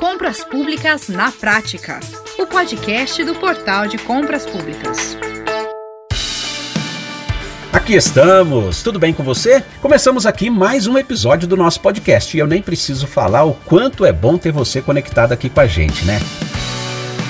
Compras Públicas na Prática, o podcast do Portal de Compras Públicas. Aqui estamos, tudo bem com você? Começamos aqui mais um episódio do nosso podcast e eu nem preciso falar o quanto é bom ter você conectado aqui com a gente, né?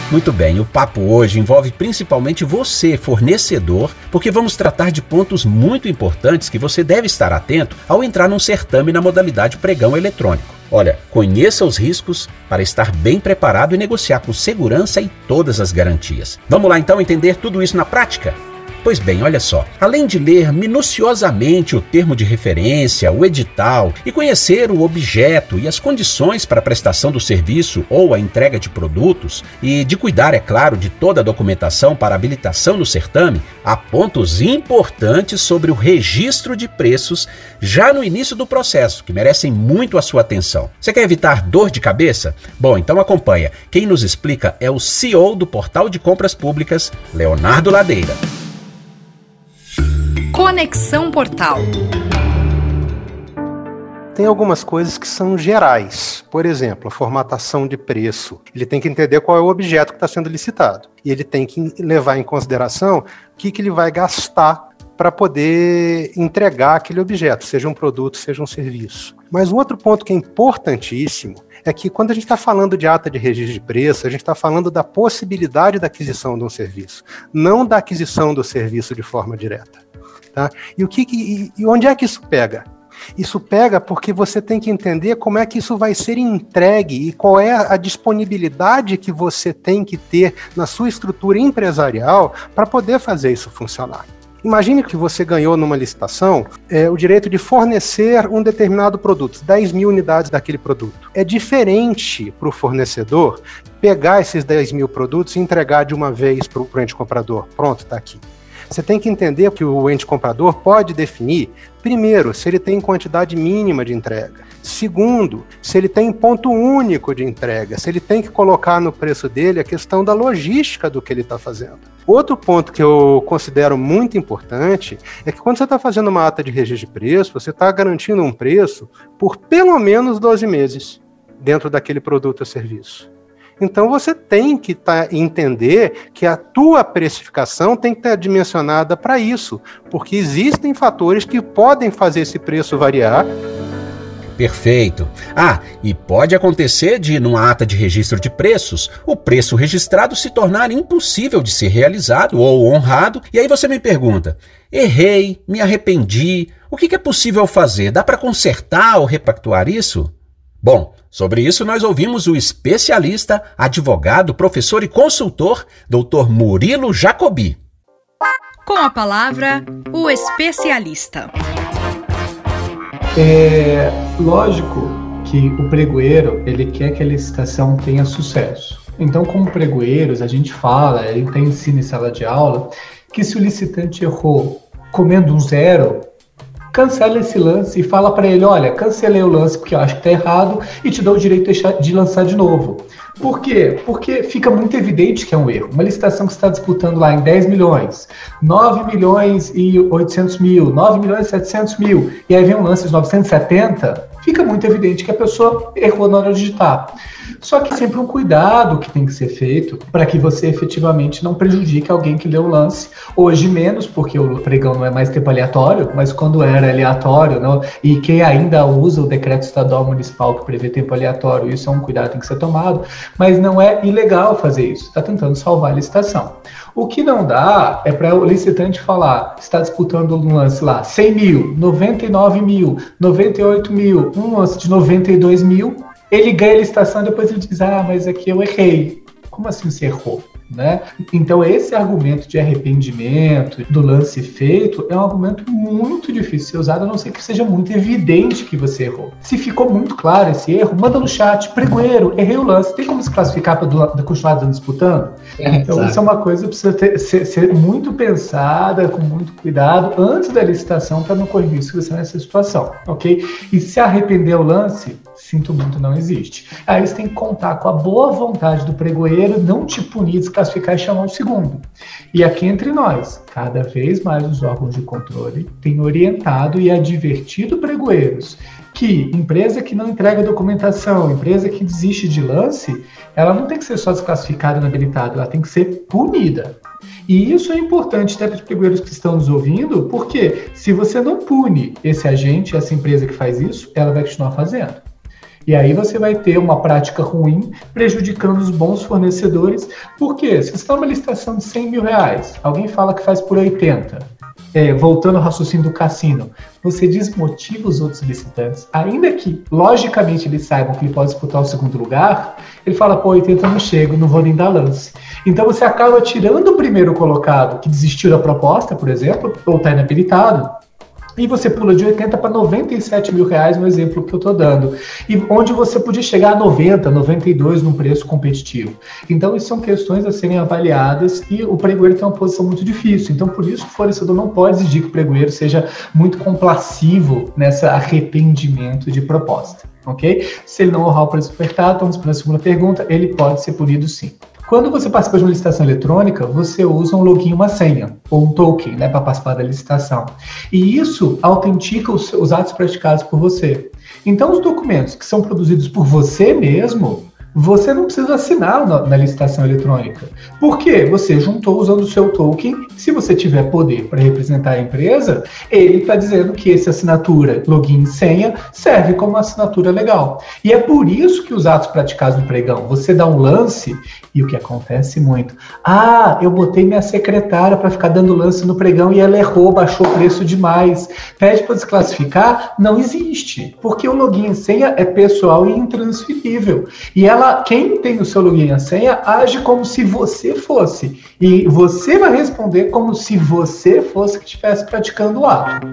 Muito bem, o papo hoje envolve principalmente você, fornecedor, porque vamos tratar de pontos muito importantes que você deve estar atento ao entrar num certame na modalidade pregão eletrônico. Olha, conheça os riscos para estar bem preparado e negociar com segurança e todas as garantias. Vamos lá então entender tudo isso na prática? Pois bem, olha só. Além de ler minuciosamente o termo de referência, o edital e conhecer o objeto e as condições para a prestação do serviço ou a entrega de produtos, e de cuidar, é claro, de toda a documentação para habilitação no certame, há pontos importantes sobre o registro de preços já no início do processo que merecem muito a sua atenção. Você quer evitar dor de cabeça? Bom, então acompanha. Quem nos explica é o CEO do Portal de Compras Públicas, Leonardo Ladeira. Conexão Portal. Tem algumas coisas que são gerais. Por exemplo, a formatação de preço. Ele tem que entender qual é o objeto que está sendo licitado. E ele tem que levar em consideração o que, que ele vai gastar para poder entregar aquele objeto, seja um produto, seja um serviço. Mas um outro ponto que é importantíssimo é que quando a gente está falando de ata de registro de preço, a gente está falando da possibilidade da aquisição de um serviço, não da aquisição do serviço de forma direta. Tá? E, o que, e, e onde é que isso pega? Isso pega porque você tem que entender como é que isso vai ser entregue e qual é a disponibilidade que você tem que ter na sua estrutura empresarial para poder fazer isso funcionar. Imagine que você ganhou numa licitação é, o direito de fornecer um determinado produto, 10 mil unidades daquele produto. É diferente para o fornecedor pegar esses 10 mil produtos e entregar de uma vez para o ente comprador. Pronto, está aqui. Você tem que entender que o ente comprador pode definir, primeiro, se ele tem quantidade mínima de entrega. Segundo, se ele tem ponto único de entrega, se ele tem que colocar no preço dele a questão da logística do que ele está fazendo. Outro ponto que eu considero muito importante é que quando você está fazendo uma ata de registro de preço, você está garantindo um preço por pelo menos 12 meses dentro daquele produto ou serviço. Então você tem que tá, entender que a tua precificação tem que estar dimensionada para isso, porque existem fatores que podem fazer esse preço variar. Perfeito. Ah, e pode acontecer de, numa ata de registro de preços, o preço registrado se tornar impossível de ser realizado ou honrado, e aí você me pergunta: errei, me arrependi, o que é possível fazer? Dá para consertar ou repactuar isso? Bom, sobre isso nós ouvimos o especialista, advogado, professor e consultor, Dr. Murilo Jacobi. Com a palavra, o especialista. É lógico que o pregoeiro ele quer que a licitação tenha sucesso. Então, como pregoeiros, a gente fala, a gente ensina em sala de aula, que se o licitante errou comendo um zero, cancela esse lance e fala para ele: olha, cancelei o lance porque eu acho que está errado e te dou o direito de lançar de novo. Por quê? Porque fica muito evidente que é um erro. Uma licitação que está disputando lá em 10 milhões, 9 milhões e 800 mil, 9 milhões e 700 mil, e aí vem um lance de 970, fica muito evidente que a pessoa errou na hora de digitar. Só que sempre um cuidado que tem que ser feito para que você efetivamente não prejudique alguém que leu o lance. Hoje menos, porque o pregão não é mais tempo aleatório, mas quando era aleatório, não, e quem ainda usa o decreto estadual municipal que prevê tempo aleatório, isso é um cuidado que tem que ser tomado, mas não é ilegal fazer isso, está tentando salvar a licitação. O que não dá é para o licitante falar, está disputando um lance lá, 100 mil, 99 mil, 98 mil, um lance de 92 mil, ele ganha a licitação e depois ele diz: Ah, mas aqui eu errei. Como assim você errou? Né? Então, esse argumento de arrependimento do lance feito é um argumento muito difícil de ser usado, a não ser que seja muito evidente que você errou. Se ficou muito claro esse erro, manda no chat, pregoeiro, errei o lance. Tem como se classificar para continuar disputando? É, então, exato. isso é uma coisa que precisa ter, ser, ser, muito pensada, com muito cuidado, antes da licitação, para não correr risco nessa situação, ok? E se arrepender o lance, sinto muito, não existe. Aí você tem que contar com a boa vontade do pregoeiro, não te punir, desclassificar e chamar o segundo. E aqui entre nós, cada vez mais os órgãos de controle têm orientado e advertido pregoeiros que empresa que não entrega documentação, empresa que desiste de lance, ela não tem que ser só desclassificada e inabilitada, ela tem que ser punida. E isso é importante até para os pregoeiros que estão nos ouvindo, porque se você não pune esse agente, essa empresa que faz isso, ela vai continuar fazendo. E aí você vai ter uma prática ruim prejudicando os bons fornecedores. Porque se você está numa licitação de 100 mil reais, alguém fala que faz por 80, é, voltando ao raciocínio do cassino, você desmotiva os outros licitantes, ainda que logicamente eles saibam que ele pode disputar o segundo lugar, ele fala, pô, 80 não chego, não vou nem dar lance. Então você acaba tirando o primeiro colocado que desistiu da proposta, por exemplo, ou está inabilitado, e você pula de 80 para 97 mil reais no exemplo que eu estou dando. E onde você podia chegar a 90, 92 num preço competitivo. Então, isso são questões a serem avaliadas e o pregoeiro tem uma posição muito difícil. Então, por isso, o fornecedor não pode exigir que o pregoeiro seja muito complacivo nessa arrependimento de proposta. Ok? Se ele não honrar o preço ofertado, vamos para a segunda pergunta, ele pode ser punido sim. Quando você participa de uma licitação eletrônica, você usa um login uma senha, ou um token, né, para participar da licitação. E isso autentica os, os atos praticados por você. Então, os documentos que são produzidos por você mesmo, você não precisa assinar na, na, licitação eletrônica. Por quê? Você juntou usando o seu token. Se você tiver poder para representar a empresa, ele está dizendo que essa assinatura, login e senha, serve como assinatura legal. E é por isso que os atos praticados no pregão, você dá um lance, e o que acontece muito. Ah, eu botei minha secretária para ficar dando lance no pregão e ela errou, baixou o preço demais. Pede para desclassificar? Não existe. Porque o login e senha é pessoal e intransferível. E ela ela, quem tem o seu login e senha, age como se você fosse. E você vai responder como se você fosse que estivesse praticando o ato.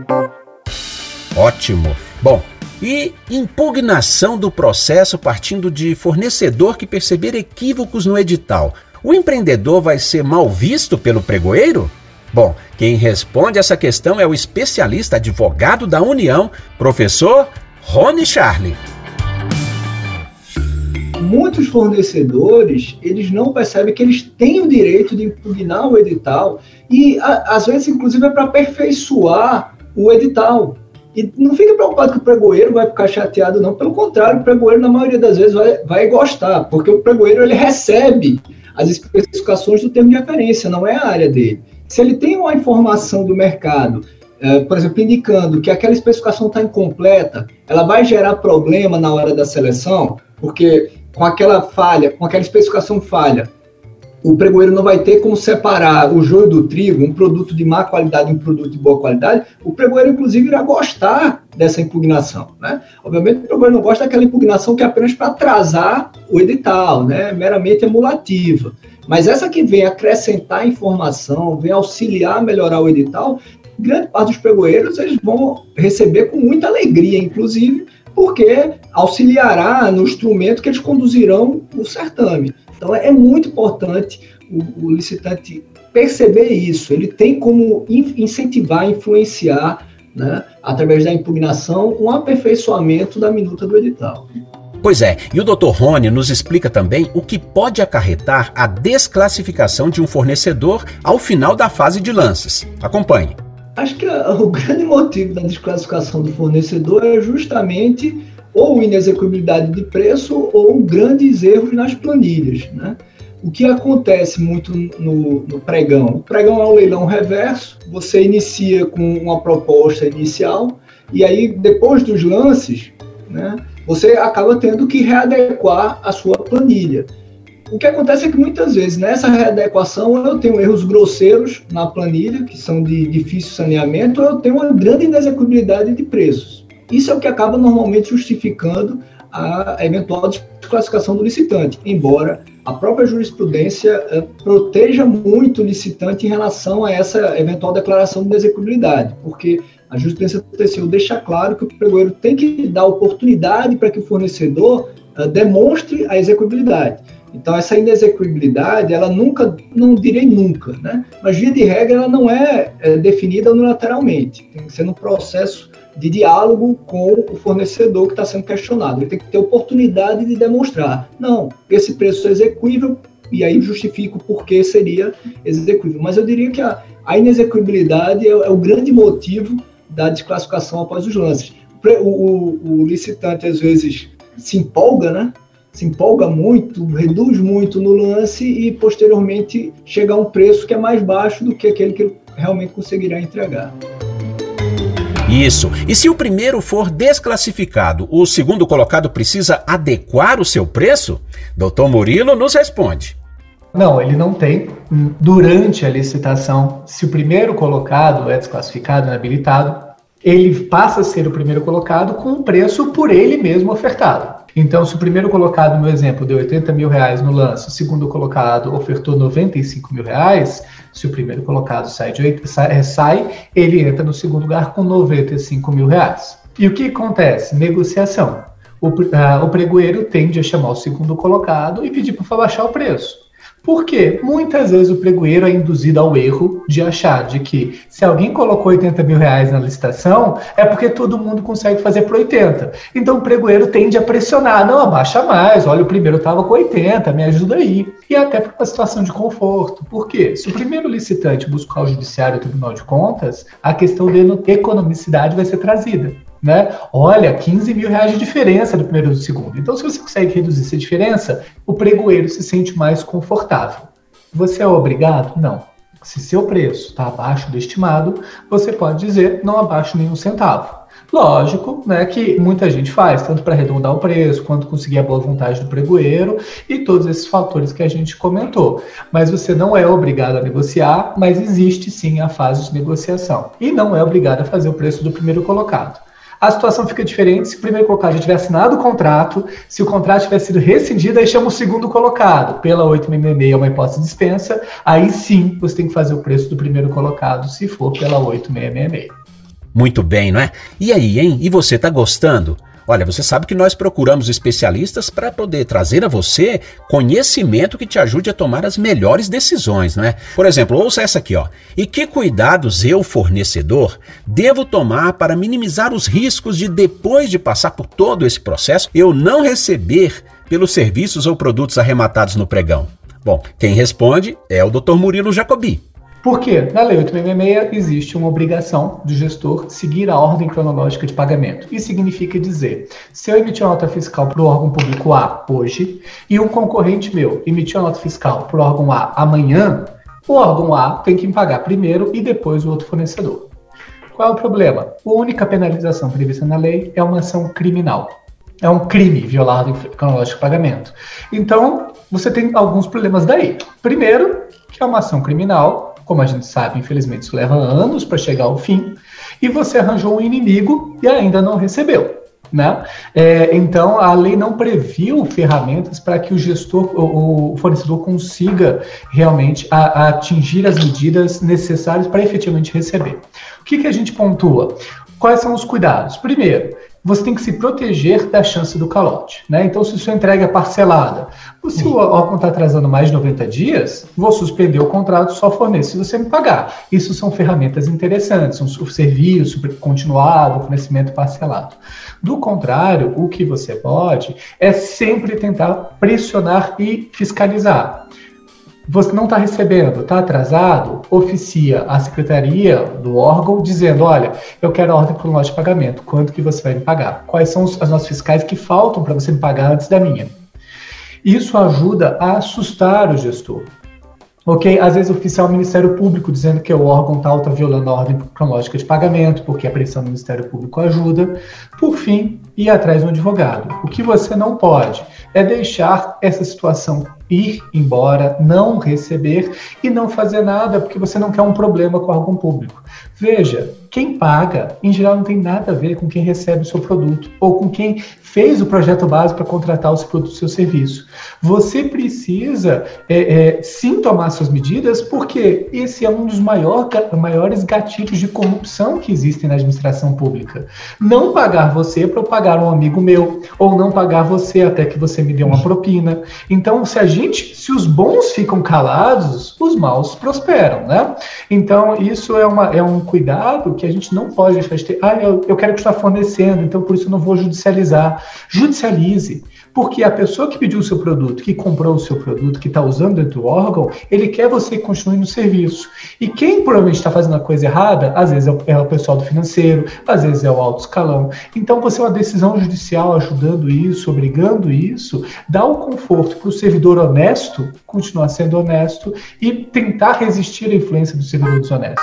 Ótimo. Bom, e impugnação do processo partindo de fornecedor que perceber equívocos no edital. O empreendedor vai ser mal visto pelo pregoeiro? Bom, quem responde essa questão é o especialista advogado da União, professor Rony Charlie muitos fornecedores eles não percebem que eles têm o direito de impugnar o edital e a, às vezes inclusive é para aperfeiçoar o edital. E não fique preocupado que o pregoeiro vai ficar chateado não. Pelo contrário o pregoeiro na maioria das vezes vai, vai gostar porque o pregoeiro ele recebe as especificações do termo de referência não é a área dele. Se ele tem uma informação do mercado é, por exemplo, indicando que aquela especificação está incompleta, ela vai gerar problema na hora da seleção, porque com aquela falha, com aquela especificação falha, o pregoeiro não vai ter como separar o joio do trigo, um produto de má qualidade e um produto de boa qualidade, o pregoeiro, inclusive, irá gostar dessa impugnação. Né? Obviamente, o pregoeiro não gosta daquela impugnação que é apenas para atrasar o edital, né? meramente emulativa. Mas essa que vem acrescentar informação, vem auxiliar a melhorar o edital, grande parte dos pregoeiros eles vão receber com muita alegria, inclusive, porque auxiliará no instrumento que eles conduzirão o certame. Então é muito importante o, o licitante perceber isso. Ele tem como incentivar, influenciar, né, através da impugnação, um aperfeiçoamento da minuta do edital. Pois é, e o Dr. Rony nos explica também o que pode acarretar a desclassificação de um fornecedor ao final da fase de lances. Acompanhe. Acho que o grande motivo da desclassificação do fornecedor é justamente ou inexecuibilidade de preço ou grandes erros nas planilhas. Né? O que acontece muito no, no, pregão? O pregão é um leilão reverso, você inicia com uma proposta inicial e aí depois dos lances, né, você acaba tendo que readequar a sua planilha. O que acontece é que muitas vezes nessa readequação eu tenho erros grosseiros na planilha, que são de difícil saneamento, ou eu tenho uma grande inexecuibilidade de preços. Isso é o que acaba normalmente justificando a eventual desclassificação do licitante, embora a própria jurisprudência uh, proteja muito o licitante em relação a essa eventual declaração de execuibilidade, porque a jurisprudência do TCU deixa claro que o pregoeiro tem que dar oportunidade para que o fornecedor uh, demonstre a execuibilidade. Então, essa inexecuibilidade, ela nunca, não direi nunca, né? Mas, via de regra, ela não é, é definida unilateralmente. Tem que ser num processo de diálogo com o fornecedor que está sendo questionado. Ele tem que ter oportunidade de demonstrar, não, esse preço é execuível, e aí justifico por que seria execuível. Mas eu diria que a, a inexecuibilidade é, é o grande motivo da desclassificação após os lances. o, o, o licitante às vezes se empolga, né? Se empolga muito, reduz muito no lance e posteriormente chega a um preço que é mais baixo do que aquele que ele realmente conseguirá entregar. Isso. E se o primeiro for desclassificado, o segundo colocado precisa adequar o seu preço? Doutor Murilo nos responde. Não, ele não tem. Durante a licitação, se o primeiro colocado é desclassificado, inabilitado, ele passa a ser o primeiro colocado com o preço por ele mesmo ofertado. Então, se o primeiro colocado no exemplo deu 80 mil reais no lance, o segundo colocado ofertou 95 mil reais, se o primeiro colocado sai, de 8, sai, sai ele entra no segundo lugar com 95 mil reais. E o que acontece? Negociação. O, uh, o pregoeiro tende a chamar o segundo colocado e pedir para baixar o preço. Porque muitas vezes o pregoeiro é induzido ao erro de achar de que se alguém colocou 80 mil reais na licitação, é porque todo mundo consegue fazer por 80. Então o pregoeiro tende a pressionar, não, abaixa mais, olha, o primeiro estava com 80, me ajuda aí. E até para uma situação de conforto. Por quê? Se o primeiro licitante buscar o judiciário o Tribunal de Contas, a questão de economicidade vai ser trazida né? Olha, 15 mil reais de diferença do primeiro e do segundo. Então, se você consegue reduzir essa diferença, o pregoeiro se sente mais confortável. Você é obrigado? Não. Se seu preço está abaixo do estimado, você pode dizer não abaixo nenhum centavo. Lógico, né, que muita gente faz, tanto para arredondar o preço, quanto conseguir a boa vontade do pregoeiro e todos esses fatores que a gente comentou. Mas você não é obrigado a negociar, mas existe sim a fase de negociação. E não é obrigado a fazer o preço do primeiro colocado a situação fica diferente se o primeiro colocado já tiver assinado o contrato, se o contrato tiver sido rescindido, aí chama o segundo colocado. Pela 866 é uma hipótese de dispensa, aí sim você tem que fazer o preço do primeiro colocado, se for pela 8666. Muito bem, não é? E aí, hein? E você tá gostando? Olha, você sabe que nós procuramos especialistas para poder trazer a você conhecimento que te ajude a tomar as melhores decisões, não é? Por exemplo, ouça essa aqui, ó. E que cuidados eu, fornecedor, devo tomar para minimizar os riscos de depois de passar por todo esse processo eu não receber pelos serviços ou produtos arrematados no pregão? Bom, quem responde é o Dr. Murilo Jacobi. Porque na Lei 866 existe uma obrigação do gestor seguir a ordem cronológica de pagamento. Isso significa dizer, se eu emitir uma nota fiscal para o órgão público A hoje e um concorrente meu emitir uma nota fiscal para o órgão A amanhã, o órgão A tem que me pagar primeiro e depois o outro fornecedor. Qual é o problema? A única penalização prevista na lei é uma ação criminal. É um crime violar a ordem cronológica de pagamento. Então, você tem alguns problemas daí. Primeiro, que é uma ação criminal, como a gente sabe, infelizmente, isso leva anos para chegar ao fim. E você arranjou um inimigo e ainda não recebeu. Né? É, então, a lei não previu ferramentas para que o gestor, o, o fornecedor consiga realmente a, a atingir as medidas necessárias para efetivamente receber. O que, que a gente pontua? Quais são os cuidados? Primeiro, você tem que se proteger da chance do calote. Né? Então, se sua entrega é parcelada, se o órgão está atrasando mais de 90 dias, vou suspender o contrato, só forneço se você me pagar. Isso são ferramentas interessantes, um serviço continuado, fornecimento parcelado. Do contrário, o que você pode é sempre tentar pressionar e fiscalizar você não está recebendo, está atrasado, oficia a secretaria do órgão dizendo, olha, eu quero a ordem cronológica de pagamento, quanto que você vai me pagar? Quais são as notas fiscais que faltam para você me pagar antes da minha? Isso ajuda a assustar o gestor. Ok? Às vezes oficial Ministério Público dizendo que o órgão tal está violando a ordem cronológica de pagamento, porque a pressão do Ministério Público ajuda. Por fim, ir atrás de um advogado. O que você não pode é deixar essa situação ir embora, não receber e não fazer nada porque você não quer um problema com órgão público. Veja, quem paga, em geral, não tem nada a ver com quem recebe o seu produto ou com quem fez o projeto básico para contratar o seu produto, seu serviço. Você precisa é, é, sim tomar suas medidas, porque esse é um dos maior, maiores gatilhos de corrupção que existem na administração pública. Não pagar você para eu pagar um amigo meu, ou não pagar você até que você me dê uma propina. Então, se a gente, se os bons ficam calados, os maus prosperam, né? Então, isso é, uma, é um cuidado que a gente não pode deixar de ter. Ah, eu, eu quero continuar fornecendo, então por isso eu não vou judicializar. Judicialize. Porque a pessoa que pediu o seu produto, que comprou o seu produto, que está usando dentro do órgão, ele quer você continue no serviço. E quem provavelmente está fazendo a coisa errada, às vezes é o, é o pessoal do financeiro, às vezes é o alto escalão. Então, você é uma decisão judicial ajudando isso, obrigando isso, dá o conforto para o servidor honesto continuar sendo honesto e tentar resistir à influência do servidor desonesto.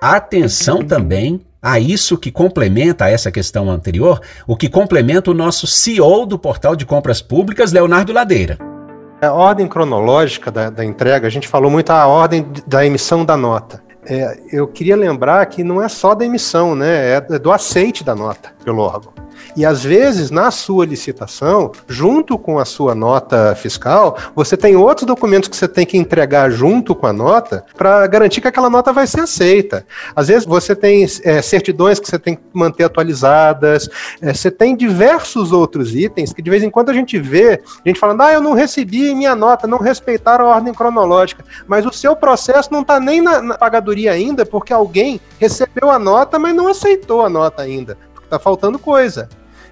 Atenção também a isso que complementa essa questão anterior, o que complementa o nosso CEO do portal de compras públicas, Leonardo Ladeira. A ordem cronológica da, da entrega, a gente falou muito a ordem da emissão da nota. É, eu queria lembrar que não é só da emissão, né? É do aceite da nota pelo órgão. E às vezes, na sua licitação, junto com a sua nota fiscal, você tem outros documentos que você tem que entregar junto com a nota para garantir que aquela nota vai ser aceita. Às vezes você tem é, certidões que você tem que manter atualizadas, é, você tem diversos outros itens que de vez em quando a gente vê, a gente falando, ah, eu não recebi minha nota, não respeitaram a ordem cronológica, mas o seu processo não está nem na, na pagadoria ainda, porque alguém recebeu a nota, mas não aceitou a nota ainda. Está faltando coisa.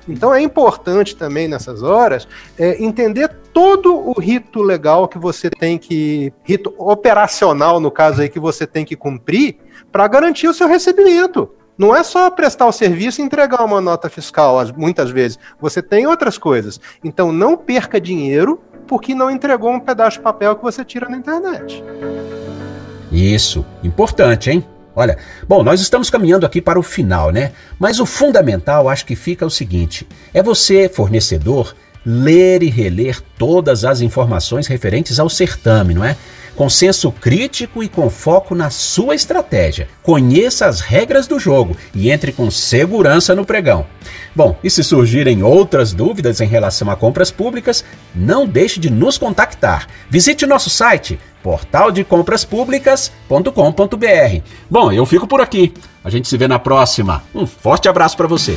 Então é importante também nessas horas é, entender todo o rito legal que você tem que. rito operacional, no caso aí, que você tem que cumprir para garantir o seu recebimento. Não é só prestar o serviço e entregar uma nota fiscal, muitas vezes. Você tem outras coisas. Então não perca dinheiro porque não entregou um pedaço de papel que você tira na internet. Isso, importante, hein? Olha, bom, nós estamos caminhando aqui para o final, né? Mas o fundamental acho que fica o seguinte: é você, fornecedor, ler e reler todas as informações referentes ao certame, não é? Com senso crítico e com foco na sua estratégia. Conheça as regras do jogo e entre com segurança no pregão. Bom, e se surgirem outras dúvidas em relação a compras públicas, não deixe de nos contactar. Visite nosso site portaldecompraspublicas.com.br. Bom, eu fico por aqui. A gente se vê na próxima. Um forte abraço para você.